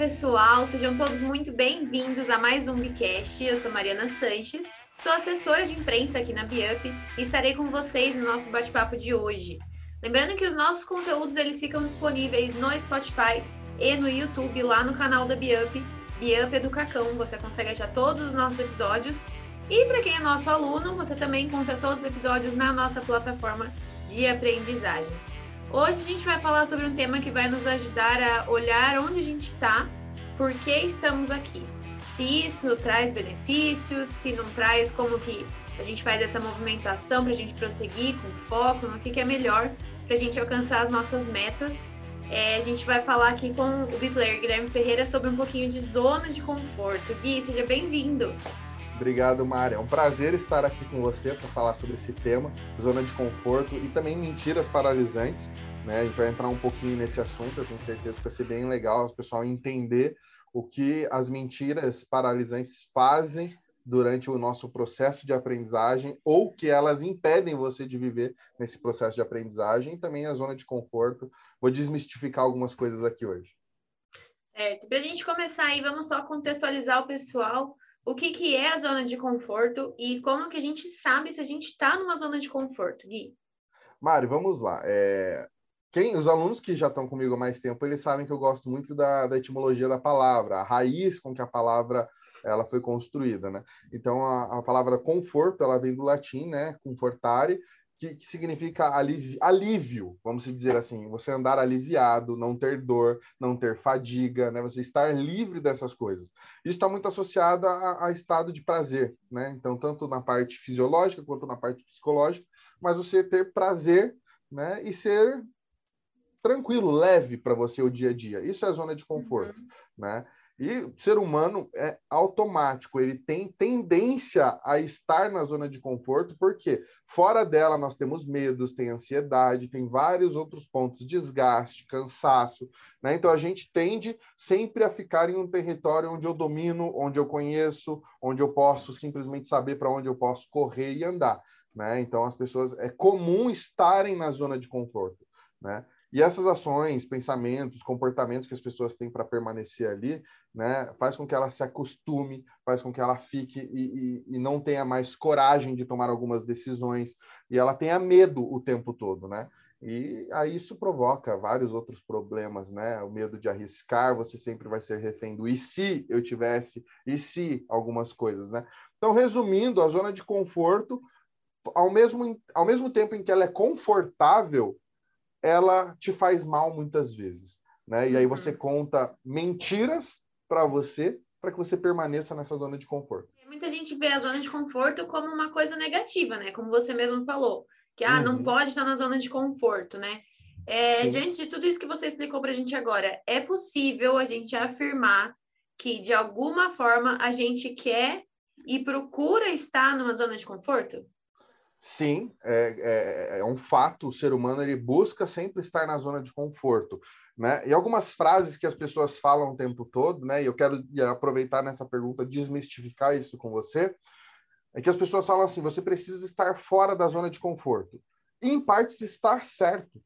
pessoal, sejam todos muito bem-vindos a mais um Bicast. Eu sou Mariana Sanches, sou assessora de imprensa aqui na Biup e estarei com vocês no nosso bate-papo de hoje. Lembrando que os nossos conteúdos eles ficam disponíveis no Spotify e no YouTube lá no canal da Biup, Biup Educacão. Você consegue achar todos os nossos episódios. E para quem é nosso aluno, você também encontra todos os episódios na nossa plataforma de aprendizagem. Hoje a gente vai falar sobre um tema que vai nos ajudar a olhar onde a gente está, por que estamos aqui. Se isso traz benefícios, se não traz, como que a gente faz essa movimentação para a gente prosseguir com foco, no que, que é melhor para a gente alcançar as nossas metas. É, a gente vai falar aqui com o Biplayer Guilherme Ferreira sobre um pouquinho de zona de conforto. Gui, seja bem-vindo! Obrigado, Mari. É um prazer estar aqui com você para falar sobre esse tema, zona de conforto e também mentiras paralisantes. Né? A gente vai entrar um pouquinho nesse assunto, eu tenho certeza que vai ser bem legal o pessoal entender o que as mentiras paralisantes fazem durante o nosso processo de aprendizagem ou que elas impedem você de viver nesse processo de aprendizagem e também a zona de conforto. Vou desmistificar algumas coisas aqui hoje. Certo. Para a gente começar aí, vamos só contextualizar o pessoal o que, que é a zona de conforto e como que a gente sabe se a gente está numa zona de conforto, Gui? Mari, vamos lá. É... Quem, os alunos que já estão comigo há mais tempo, eles sabem que eu gosto muito da, da etimologia da palavra, a raiz com que a palavra ela foi construída, né? Então a, a palavra conforto ela vem do latim, né? Confortare, que, que significa alívio, alívio, vamos dizer assim, você andar aliviado, não ter dor, não ter fadiga, né? Você estar livre dessas coisas. Isso está muito associado a, a, estado de prazer, né? Então, tanto na parte fisiológica quanto na parte psicológica, mas você ter prazer, né? E ser tranquilo, leve para você o dia a dia. Isso é a zona de conforto, uhum. né? E o ser humano é automático, ele tem tendência a estar na zona de conforto, porque fora dela nós temos medos, tem ansiedade, tem vários outros pontos, desgaste, cansaço, né? Então a gente tende sempre a ficar em um território onde eu domino, onde eu conheço, onde eu posso simplesmente saber para onde eu posso correr e andar, né? Então as pessoas é comum estarem na zona de conforto, né? E essas ações, pensamentos, comportamentos que as pessoas têm para permanecer ali, né, faz com que ela se acostume, faz com que ela fique e, e, e, não tenha mais coragem de tomar algumas decisões, e ela tenha medo o tempo todo, né? E aí isso provoca vários outros problemas, né? O medo de arriscar, você sempre vai ser refém do e se eu tivesse, e se algumas coisas, né? Então, resumindo, a zona de conforto, ao mesmo, ao mesmo tempo em que ela é confortável, ela te faz mal muitas vezes, né? E aí você uhum. conta mentiras para você para que você permaneça nessa zona de conforto. Muita gente vê a zona de conforto como uma coisa negativa, né? Como você mesmo falou, que ah, uhum. não pode estar na zona de conforto, né? É, diante de tudo isso que você explicou para a gente agora, é possível a gente afirmar que de alguma forma a gente quer e procura estar numa zona de conforto? Sim, é, é, é, um fato. O ser humano ele busca sempre estar na zona de conforto, né? E algumas frases que as pessoas falam o tempo todo, né? E eu quero aproveitar nessa pergunta desmistificar isso com você, é que as pessoas falam assim: você precisa estar fora da zona de conforto. E, em partes está certo,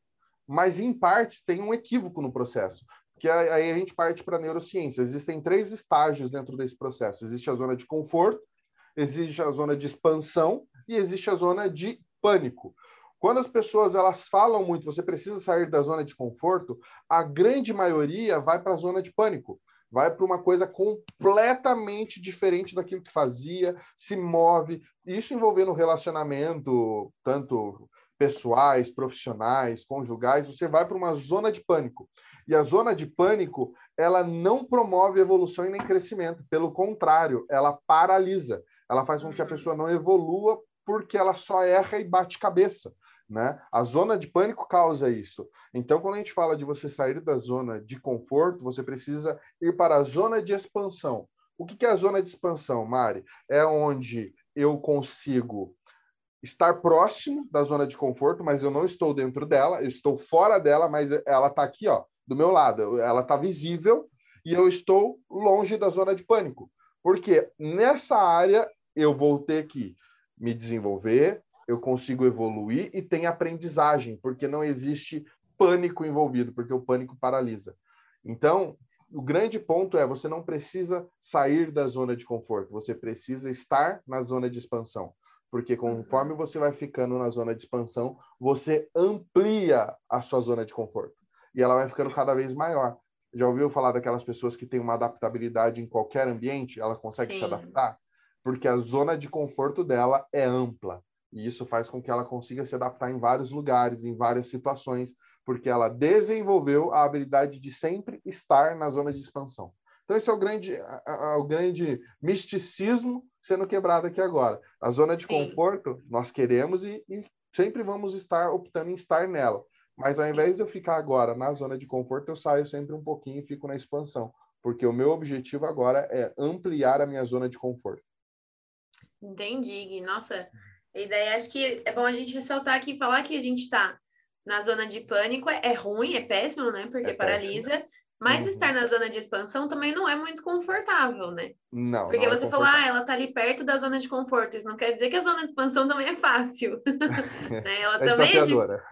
mas em partes tem um equívoco no processo. Que aí a gente parte para a neurociência. Existem três estágios dentro desse processo. Existe a zona de conforto, existe a zona de expansão e existe a zona de pânico. Quando as pessoas elas falam muito, você precisa sair da zona de conforto, a grande maioria vai para a zona de pânico, vai para uma coisa completamente diferente daquilo que fazia, se move, isso envolvendo relacionamento, tanto pessoais, profissionais, conjugais, você vai para uma zona de pânico. E a zona de pânico, ela não promove evolução e nem crescimento, pelo contrário, ela paralisa. Ela faz com que a pessoa não evolua porque ela só erra e bate cabeça. Né? A zona de pânico causa isso. Então, quando a gente fala de você sair da zona de conforto, você precisa ir para a zona de expansão. O que é a zona de expansão, Mari? É onde eu consigo estar próximo da zona de conforto, mas eu não estou dentro dela, eu estou fora dela, mas ela está aqui, ó, do meu lado, ela está visível e eu estou longe da zona de pânico. Porque nessa área eu vou ter que me desenvolver, eu consigo evoluir e tem aprendizagem, porque não existe pânico envolvido, porque o pânico paralisa. Então, o grande ponto é você não precisa sair da zona de conforto, você precisa estar na zona de expansão. Porque conforme uhum. você vai ficando na zona de expansão, você amplia a sua zona de conforto. E ela vai ficando cada vez maior. Já ouviu falar daquelas pessoas que têm uma adaptabilidade em qualquer ambiente? Ela consegue Sim. se adaptar? Porque a zona de conforto dela é ampla. E isso faz com que ela consiga se adaptar em vários lugares, em várias situações, porque ela desenvolveu a habilidade de sempre estar na zona de expansão. Então, esse é o grande, o grande misticismo sendo quebrado aqui agora. A zona de conforto, Sim. nós queremos e, e, sempre vamos estar optando em estar nela. Mas ao invés de eu ficar agora na zona de conforto, eu saio sempre um pouquinho e fico na expansão. Porque o meu objetivo agora é ampliar a minha zona de conforto. Entendi, Nossa, a ideia acho que é bom a gente ressaltar aqui, falar que a gente está na zona de pânico é, é, ruim, é péssimo, né? Porque é paralisa. Péssimo. Mas uhum. estar na zona de expansão também não é muito confortável, né? Não. Porque não é você é falou, ah, ela tá ali perto da zona de conforto. Isso não quer dizer que a zona de expansão também é fácil. né? Ela é também desafiadora.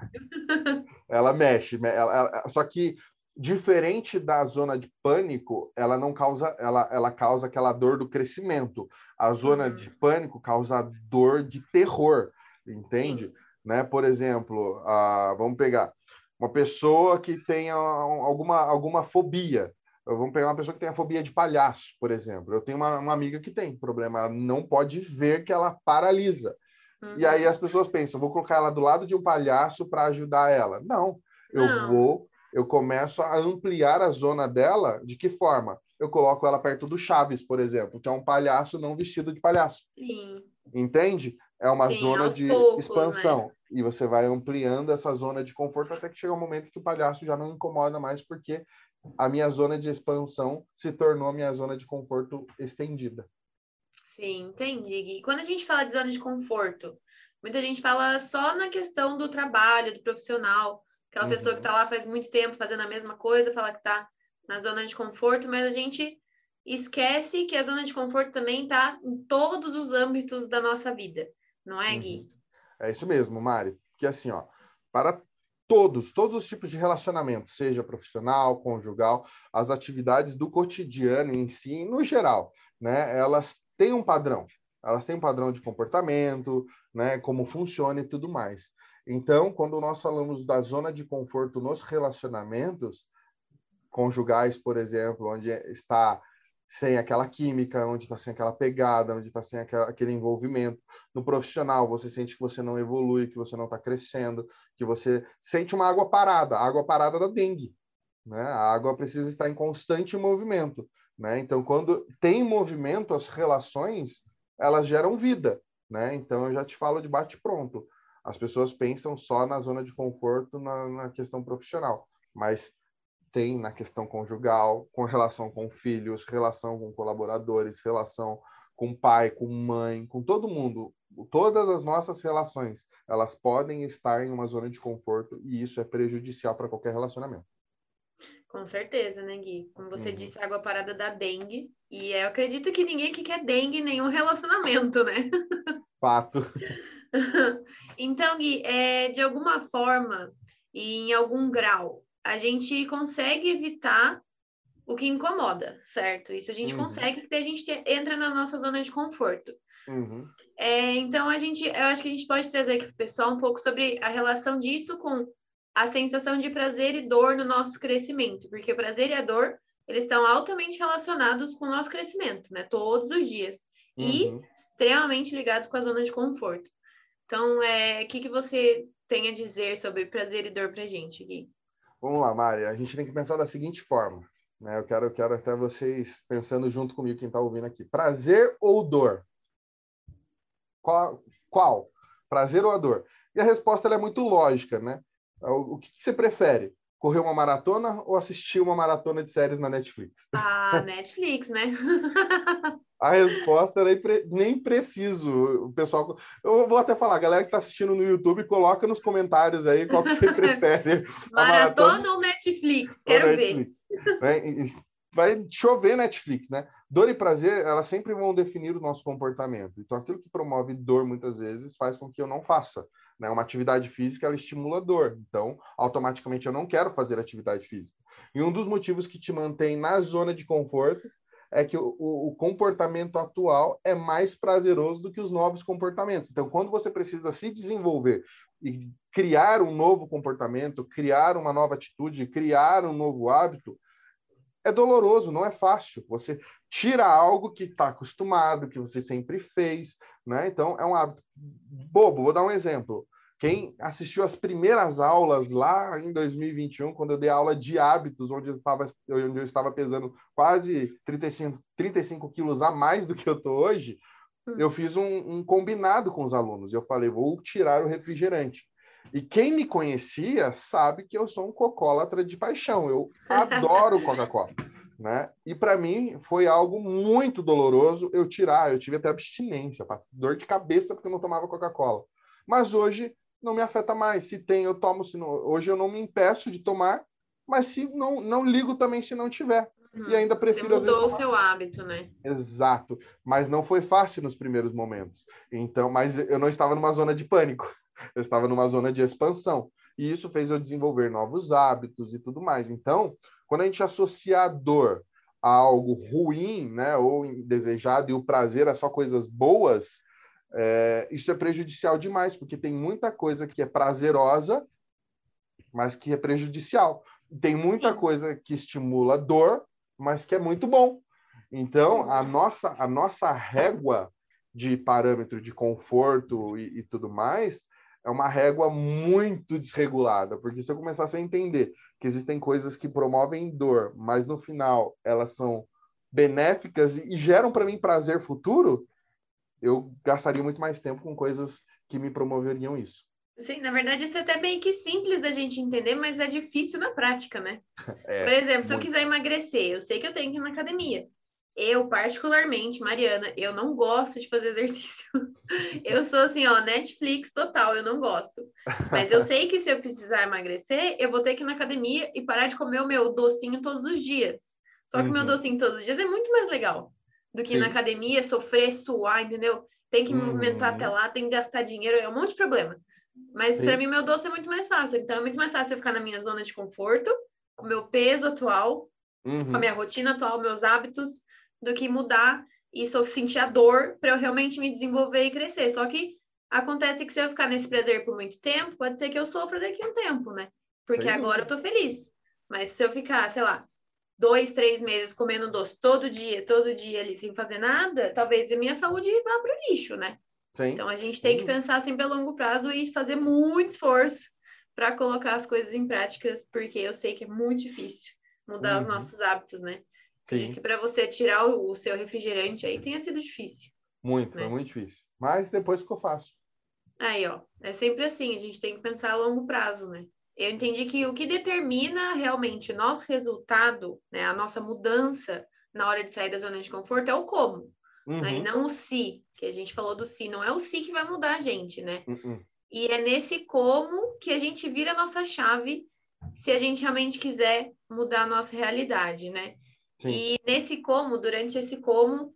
é. ela mexe, ela, ela, só que diferente da zona de pânico, ela não causa, ela, ela causa aquela dor do crescimento. A zona uhum. de pânico causa dor de terror, entende? Sim. Né? Por exemplo, uh, vamos pegar uma pessoa que tenha alguma, alguma fobia. Vamos pegar uma pessoa que tenha fobia de palhaço, por exemplo. Eu tenho uma, uma amiga que tem problema, ela não pode ver que ela paralisa. Uhum. E aí as pessoas pensam, vou colocar ela do lado de um palhaço para ajudar ela. Não, eu não. vou, eu começo a ampliar a zona dela. De que forma? Eu coloco ela perto do Chaves, por exemplo, que é um palhaço não vestido de palhaço. Sim. Entende? É uma Sim, zona de poucos, expansão. Né? E você vai ampliando essa zona de conforto até que chega um momento que o palhaço já não incomoda mais, porque a minha zona de expansão se tornou a minha zona de conforto estendida. Sim, entendi. E quando a gente fala de zona de conforto, muita gente fala só na questão do trabalho, do profissional, aquela uhum. pessoa que está lá faz muito tempo fazendo a mesma coisa, fala que está na zona de conforto, mas a gente esquece que a zona de conforto também está em todos os âmbitos da nossa vida. Não é, Gui? Uhum. É isso mesmo, Mari. Que assim, ó, para todos, todos os tipos de relacionamento, seja profissional, conjugal, as atividades do cotidiano em si, no geral, né, elas têm um padrão. Elas têm um padrão de comportamento, né, como funciona e tudo mais. Então, quando nós falamos da zona de conforto nos relacionamentos conjugais, por exemplo, onde está sem aquela química, onde está sem aquela pegada, onde está sem aquela, aquele envolvimento. No profissional, você sente que você não evolui, que você não está crescendo, que você sente uma água parada, a água parada da dengue. Né? A água precisa estar em constante movimento. Né? Então, quando tem movimento, as relações elas geram vida. Né? Então, eu já te falo de bate-pronto. As pessoas pensam só na zona de conforto na, na questão profissional, mas tem na questão conjugal, com relação com filhos, relação com colaboradores, relação com pai, com mãe, com todo mundo. Todas as nossas relações, elas podem estar em uma zona de conforto e isso é prejudicial para qualquer relacionamento. Com certeza, né, Gui? Como você uhum. disse, água parada da dengue. E eu acredito que ninguém que quer dengue em nenhum relacionamento, né? Fato. então, Gui, é, de alguma forma e em algum grau, a gente consegue evitar o que incomoda, certo? Isso a gente uhum. consegue, porque a gente entra na nossa zona de conforto. Uhum. É, então, a gente, eu acho que a gente pode trazer aqui para o pessoal um pouco sobre a relação disso com a sensação de prazer e dor no nosso crescimento, porque o prazer e a dor, eles estão altamente relacionados com o nosso crescimento, né? Todos os dias. Uhum. E extremamente ligados com a zona de conforto. Então, é, o que, que você tem a dizer sobre prazer e dor para gente, Gui? Vamos lá, Mari. A gente tem que pensar da seguinte forma. Né? Eu, quero, eu quero até vocês pensando junto comigo, quem está ouvindo aqui. Prazer ou dor? Qual? qual? Prazer ou a dor? E a resposta é muito lógica, né? O, o que, que você prefere? Correr uma maratona ou assistir uma maratona de séries na Netflix? Ah, Netflix, né? a resposta era nem preciso. O pessoal, eu vou até falar, a galera que está assistindo no YouTube, coloca nos comentários aí qual que você prefere. maratona, maratona, ou Netflix? Quero ou Netflix. ver. Vai chover Netflix, né? Dor e prazer, elas sempre vão definir o nosso comportamento. Então, aquilo que promove dor muitas vezes faz com que eu não faça. Né? Uma atividade física ela estimula dor, então automaticamente eu não quero fazer atividade física. E um dos motivos que te mantém na zona de conforto é que o, o, comportamento atual é mais prazeroso do que os novos comportamentos. Então, quando você precisa se desenvolver e criar um novo comportamento, criar uma nova atitude, criar um novo hábito, é doloroso, não é fácil. Você tira algo que está acostumado, que você sempre fez, né? Então, é um hábito bobo. Vou dar um exemplo. Quem assistiu as primeiras aulas lá em 2021, quando eu dei aula de hábitos, onde eu estava, onde eu estava pesando quase 35, 35 quilos a mais do que eu estou hoje, eu fiz um, um, combinado com os alunos. Eu falei, vou tirar o refrigerante. E quem me conhecia sabe que eu sou um cocólatra de paixão. Eu adoro Coca-Cola. Né? E para mim foi algo muito doloroso eu tirar. Eu tive até abstinência, dor de cabeça porque eu não tomava Coca-Cola. Mas hoje não me afeta mais. Se tem, eu tomo. Se não, hoje eu não me impeço de tomar, mas se não, não ligo também se não tiver. Uhum. E ainda prefiro. Você mudou vezes, o seu hábito, né? Exato. Mas não foi fácil nos primeiros momentos. Então, mas eu não estava numa zona de pânico. Eu estava numa zona de expansão. E isso fez eu desenvolver novos hábitos e tudo mais. Então, quando a gente associa a dor a algo ruim, né, ou indesejado, e o prazer a só coisas boas, é, isso é prejudicial demais, porque tem muita coisa que é prazerosa, mas que é prejudicial. Tem muita coisa que estimula dor, mas que é muito bom. Então, a nossa, a nossa régua de parâmetro de conforto e, e tudo mais é uma régua muito desregulada, porque se eu começasse a entender que existem coisas que promovem dor, mas no final elas são benéficas e, geram para mim prazer futuro, eu gastaria muito mais tempo com coisas que me promoveriam isso. Sim, na verdade isso é até meio que simples da gente entender, mas é difícil na prática, né? É, Por exemplo, se eu quiser emagrecer, eu sei que eu tenho que ir na academia. Eu, particularmente, Mariana, eu não gosto de fazer exercício. Eu sou assim, ó, Netflix total, eu não gosto. Mas eu sei que se eu precisar emagrecer, eu vou ter que ir na academia e parar de comer o meu docinho todos os dias. Só que o uhum. meu docinho todos os dias é muito mais legal do que Sim. ir na academia, sofrer, suar, entendeu? Tem que uhum. movimentar até lá, tem que gastar dinheiro, é um monte de problema. Mas para mim, meu doce é muito mais fácil. Então, é muito mais fácil eu ficar na minha zona de conforto, com o meu peso atual, uhum. com a minha rotina atual, meus hábitos, do que mudar e sentir a dor para eu realmente me desenvolver e crescer. Só que acontece que se eu ficar nesse prazer por muito tempo, pode ser que eu sofra daqui a um tempo, né? Porque Sim. agora eu tô feliz. Mas se eu ficar, sei lá, dois, três meses comendo doce todo dia, todo dia ali, sem fazer nada, talvez a minha saúde vá para o lixo, né? Sim. Então a gente tem que pensar sempre a longo prazo e fazer muito esforço para colocar as coisas em práticas, porque eu sei que é muito difícil mudar uhum. os nossos hábitos, né? Sim. que para você tirar o, seu refrigerante aí tenha sido difícil. Muito, né? foi muito difícil. Mas depois ficou fácil. Aí, ó, é sempre assim, a gente tem que pensar a longo prazo, né? eu entendi que o que determina realmente o nosso resultado, né, a nossa mudança na hora de sair da zona de conforto é o como, uhum. né, e uhum. não o se, que a gente falou do se, não é o se que vai mudar a gente, né? Uhum. E é nesse como que a gente vira a nossa chave se a gente realmente quiser mudar a nossa realidade, né? Sim. E nesse como, durante esse como,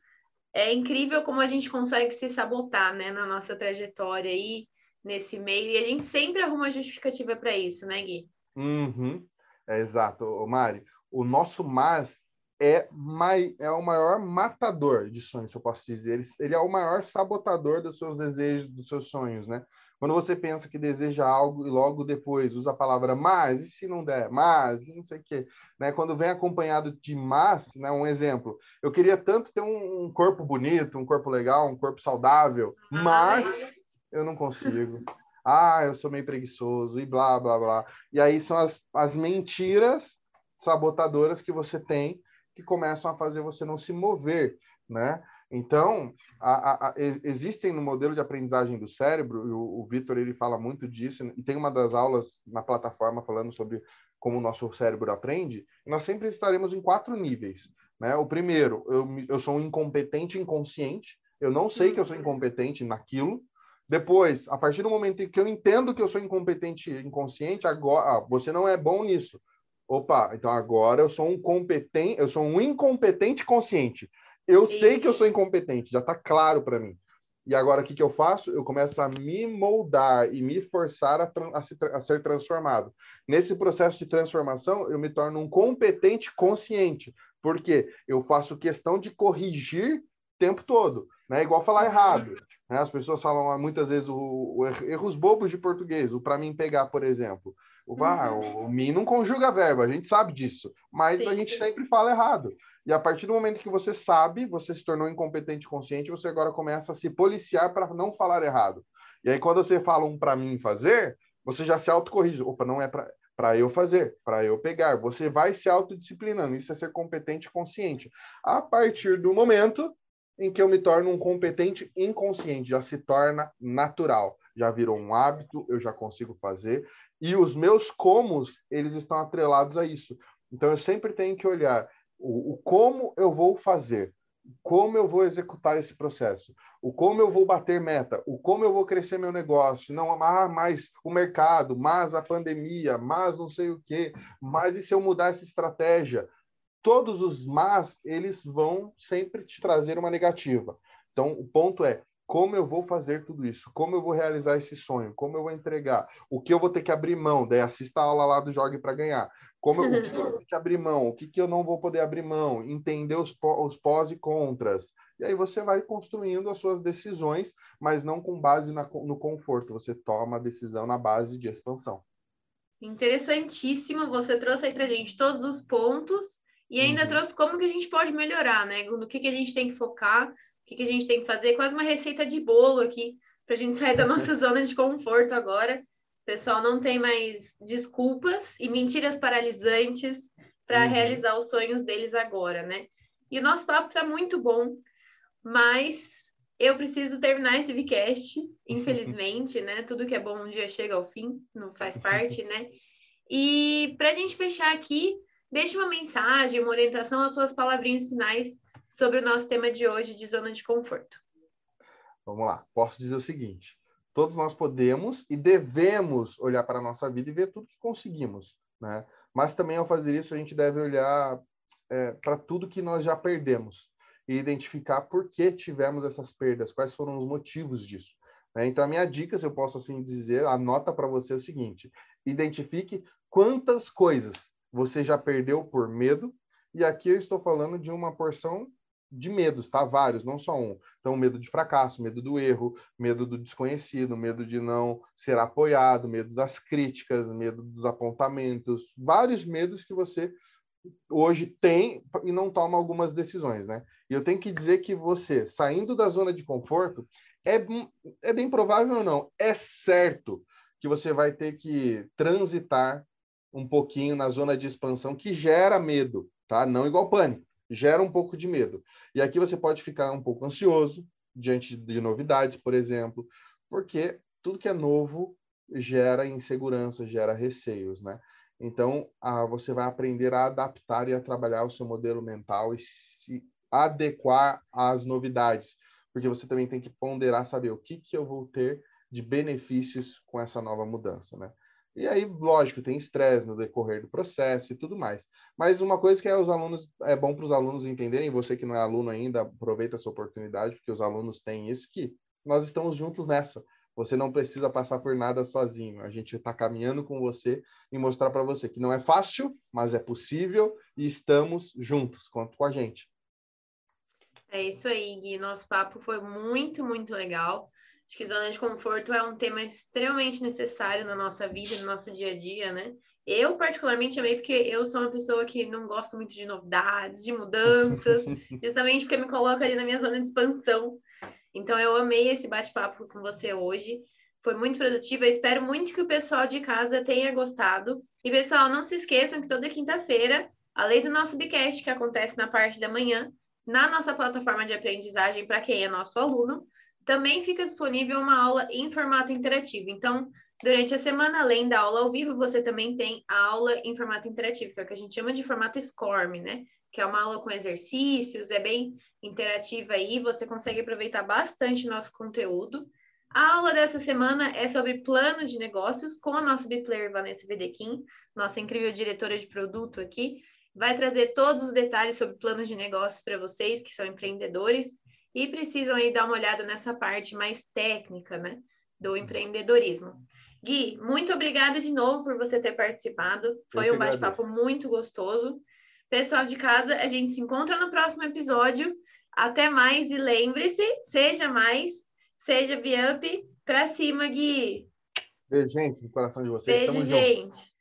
é incrível como a gente consegue se sabotar, né, na nossa trajetória aí, nesse meio, e a gente sempre arruma justificativa para isso, né, Gui? Uhum. É, exato, Mari. O nosso mas é, mai, é o maior matador de sonhos, eu posso dizer. Ele, ele é o maior sabotador dos seus desejos, dos seus sonhos, né? Quando você pensa que deseja algo e logo depois usa a palavra mas, e se não der? Mas, não sei o quê. Né? Quando vem acompanhado de mas, né? um exemplo, eu queria tanto ter um, um corpo bonito, um corpo legal, um corpo saudável, ah, mas eu não consigo. Ah, eu sou meio preguiçoso e blá, blá, blá. E aí são as, as mentiras sabotadoras que você tem que começam a fazer você não se mover, né? Então, a, a, a, existem no modelo de aprendizagem do cérebro, e o, o Vitor ele fala muito disso, e tem uma das aulas na plataforma falando sobre como o nosso cérebro aprende, nós sempre estaremos em quatro níveis. Né? O primeiro, eu, eu sou um incompetente inconsciente, eu não sei que eu sou incompetente naquilo, depois, a partir do momento em que eu entendo que eu sou incompetente inconsciente, agora ah, você não é bom nisso. Opa, então agora eu sou um competente, eu sou um incompetente consciente. Eu sei que eu sou incompetente, já está claro para mim. E agora o que, que eu faço? Eu começo a me moldar e me forçar a, a, se, a, ser transformado. Nesse processo de transformação, eu me torno um competente consciente, porque eu faço questão de corrigir o tempo todo. Né? Igual falar errado. Né? As pessoas falam ah, muitas vezes o, o erros bobos de português. O para mim pegar, por exemplo. O, ah, o, mim não conjuga verbo, a gente sabe disso. Mas Sim. a gente sempre fala errado. E a partir do momento que você sabe, você se tornou incompetente consciente, você agora começa a se policiar para não falar errado. E aí, quando você fala um para mim fazer, você já se autocorrige. Opa, não é para eu fazer, para eu pegar. Você vai se autodisciplinando. Isso é ser competente consciente. A partir do momento em que eu me torno um competente inconsciente, já se torna natural, já virou um hábito, eu já consigo fazer. E os meus comos, eles estão atrelados a isso. Então, eu sempre tenho que olhar o, o como eu vou fazer, como eu vou executar esse processo, o como eu vou bater meta, o como eu vou crescer meu negócio, não ah, mais o mercado, mais a pandemia, mais não sei o quê, mas e se eu mudar essa estratégia? Todos os mas, eles vão sempre te trazer uma negativa. Então, o ponto é, como eu vou fazer tudo isso? Como eu vou realizar esse sonho? Como eu vou entregar? O que eu vou ter que abrir mão? Daí assista a aula lá do Jogue para Ganhar. Como eu, o que eu vou ter que abrir mão? O que, que eu não vou poder abrir mão? Entender os, os pós e contras. E aí você vai construindo as suas decisões, mas não com base na, no conforto. Você toma a decisão na base de expansão. Interessantíssimo. Você trouxe aí para gente todos os pontos e ainda uhum. trouxe como que a gente pode melhorar, né? No que, que a gente tem que focar que, que a gente tem que fazer? Quase uma receita de bolo aqui, para a gente sair da nossa zona de conforto agora. O pessoal não tem mais desculpas e mentiras paralisantes para uhum. realizar os sonhos deles agora, né? E o nosso papo está muito bom, mas eu preciso terminar esse Vcast, infelizmente, né? Tudo que é bom um dia chega ao fim, não faz parte, né? E para a gente fechar aqui, deixe uma mensagem, uma orientação, as suas palavrinhas finais sobre o nosso tema de hoje de zona de conforto. Vamos lá. Posso dizer o seguinte: todos nós podemos e devemos olhar para a nossa vida e ver tudo que conseguimos, né? Mas também ao fazer isso a gente deve olhar é, para tudo que nós já perdemos e identificar por que tivemos essas perdas, quais foram os motivos disso. Né? Então a minha dica, se eu posso assim dizer, anota para você é o seguinte: identifique quantas coisas você já perdeu por medo. E aqui eu estou falando de uma porção de medos, tá? Vários, não só um. Então, medo de fracasso, medo do erro, medo do desconhecido, medo de não ser apoiado, medo das críticas, medo dos apontamentos, vários medos que você hoje tem e não toma algumas decisões, né? E eu tenho que dizer que você, saindo da zona de conforto, é, é bem provável ou não, é certo que você vai ter que transitar um pouquinho na zona de expansão que gera medo, tá? Não igual pânico gera um pouco de medo. E aqui você pode ficar um pouco ansioso diante de novidades, por exemplo, porque tudo que é novo gera insegurança, gera receios, né? Então, ah, você vai aprender a adaptar e a trabalhar o seu modelo mental e se adequar às novidades, porque você também tem que ponderar, saber o que, que eu vou ter de benefícios com essa nova mudança, né? E aí, lógico, tem estresse no decorrer do processo e tudo mais. Mas uma coisa que é os alunos é bom para os alunos entenderem, você que não é aluno ainda, aproveita essa oportunidade, porque os alunos têm isso que nós estamos juntos nessa. Você não precisa passar por nada sozinho. A gente está caminhando com você e mostrar para você que não é fácil, mas é possível e estamos juntos. Conta com a gente. É isso aí, Gui. Nosso papo foi muito, muito legal. Acho que zona de conforto é um tema extremamente necessário na nossa vida, no nosso dia a dia, né? Eu, particularmente, amei porque eu sou uma pessoa que não gosta muito de novidades, de mudanças, justamente porque me coloca ali na minha zona de expansão. Então, eu amei esse bate-papo com você hoje. Foi muito produtivo. Eu espero muito que o pessoal de casa tenha gostado. E, pessoal, não se esqueçam que toda quinta-feira, além do nosso Bicast, que acontece na parte da manhã, na nossa plataforma de aprendizagem para quem é nosso aluno, também fica disponível uma aula em formato interativo. Então, durante a semana, além da aula ao vivo, você também tem a aula em formato interativo, que é o que a gente chama de formato SCORM, né? Que é uma aula com exercícios, é bem interativa aí, você consegue aproveitar bastante nosso conteúdo. A aula dessa semana é sobre plano de negócios com a nossa biplayer Vanessa Vedequim, nossa incrível diretora de produto aqui. Vai trazer todos os detalhes sobre planos de negócios para vocês que são empreendedores e precisam aí dar uma olhada nessa parte mais técnica, né, do empreendedorismo. Gui, muito obrigada de novo por você ter participado. Foi um bate-papo muito gostoso. Pessoal de casa, a gente se encontra no próximo episódio. Até mais e lembre-se, seja mais, seja Biup, pra cima, Gui. Beijo, gente, no coração de vocês. Beijo, Tamo gente. junto.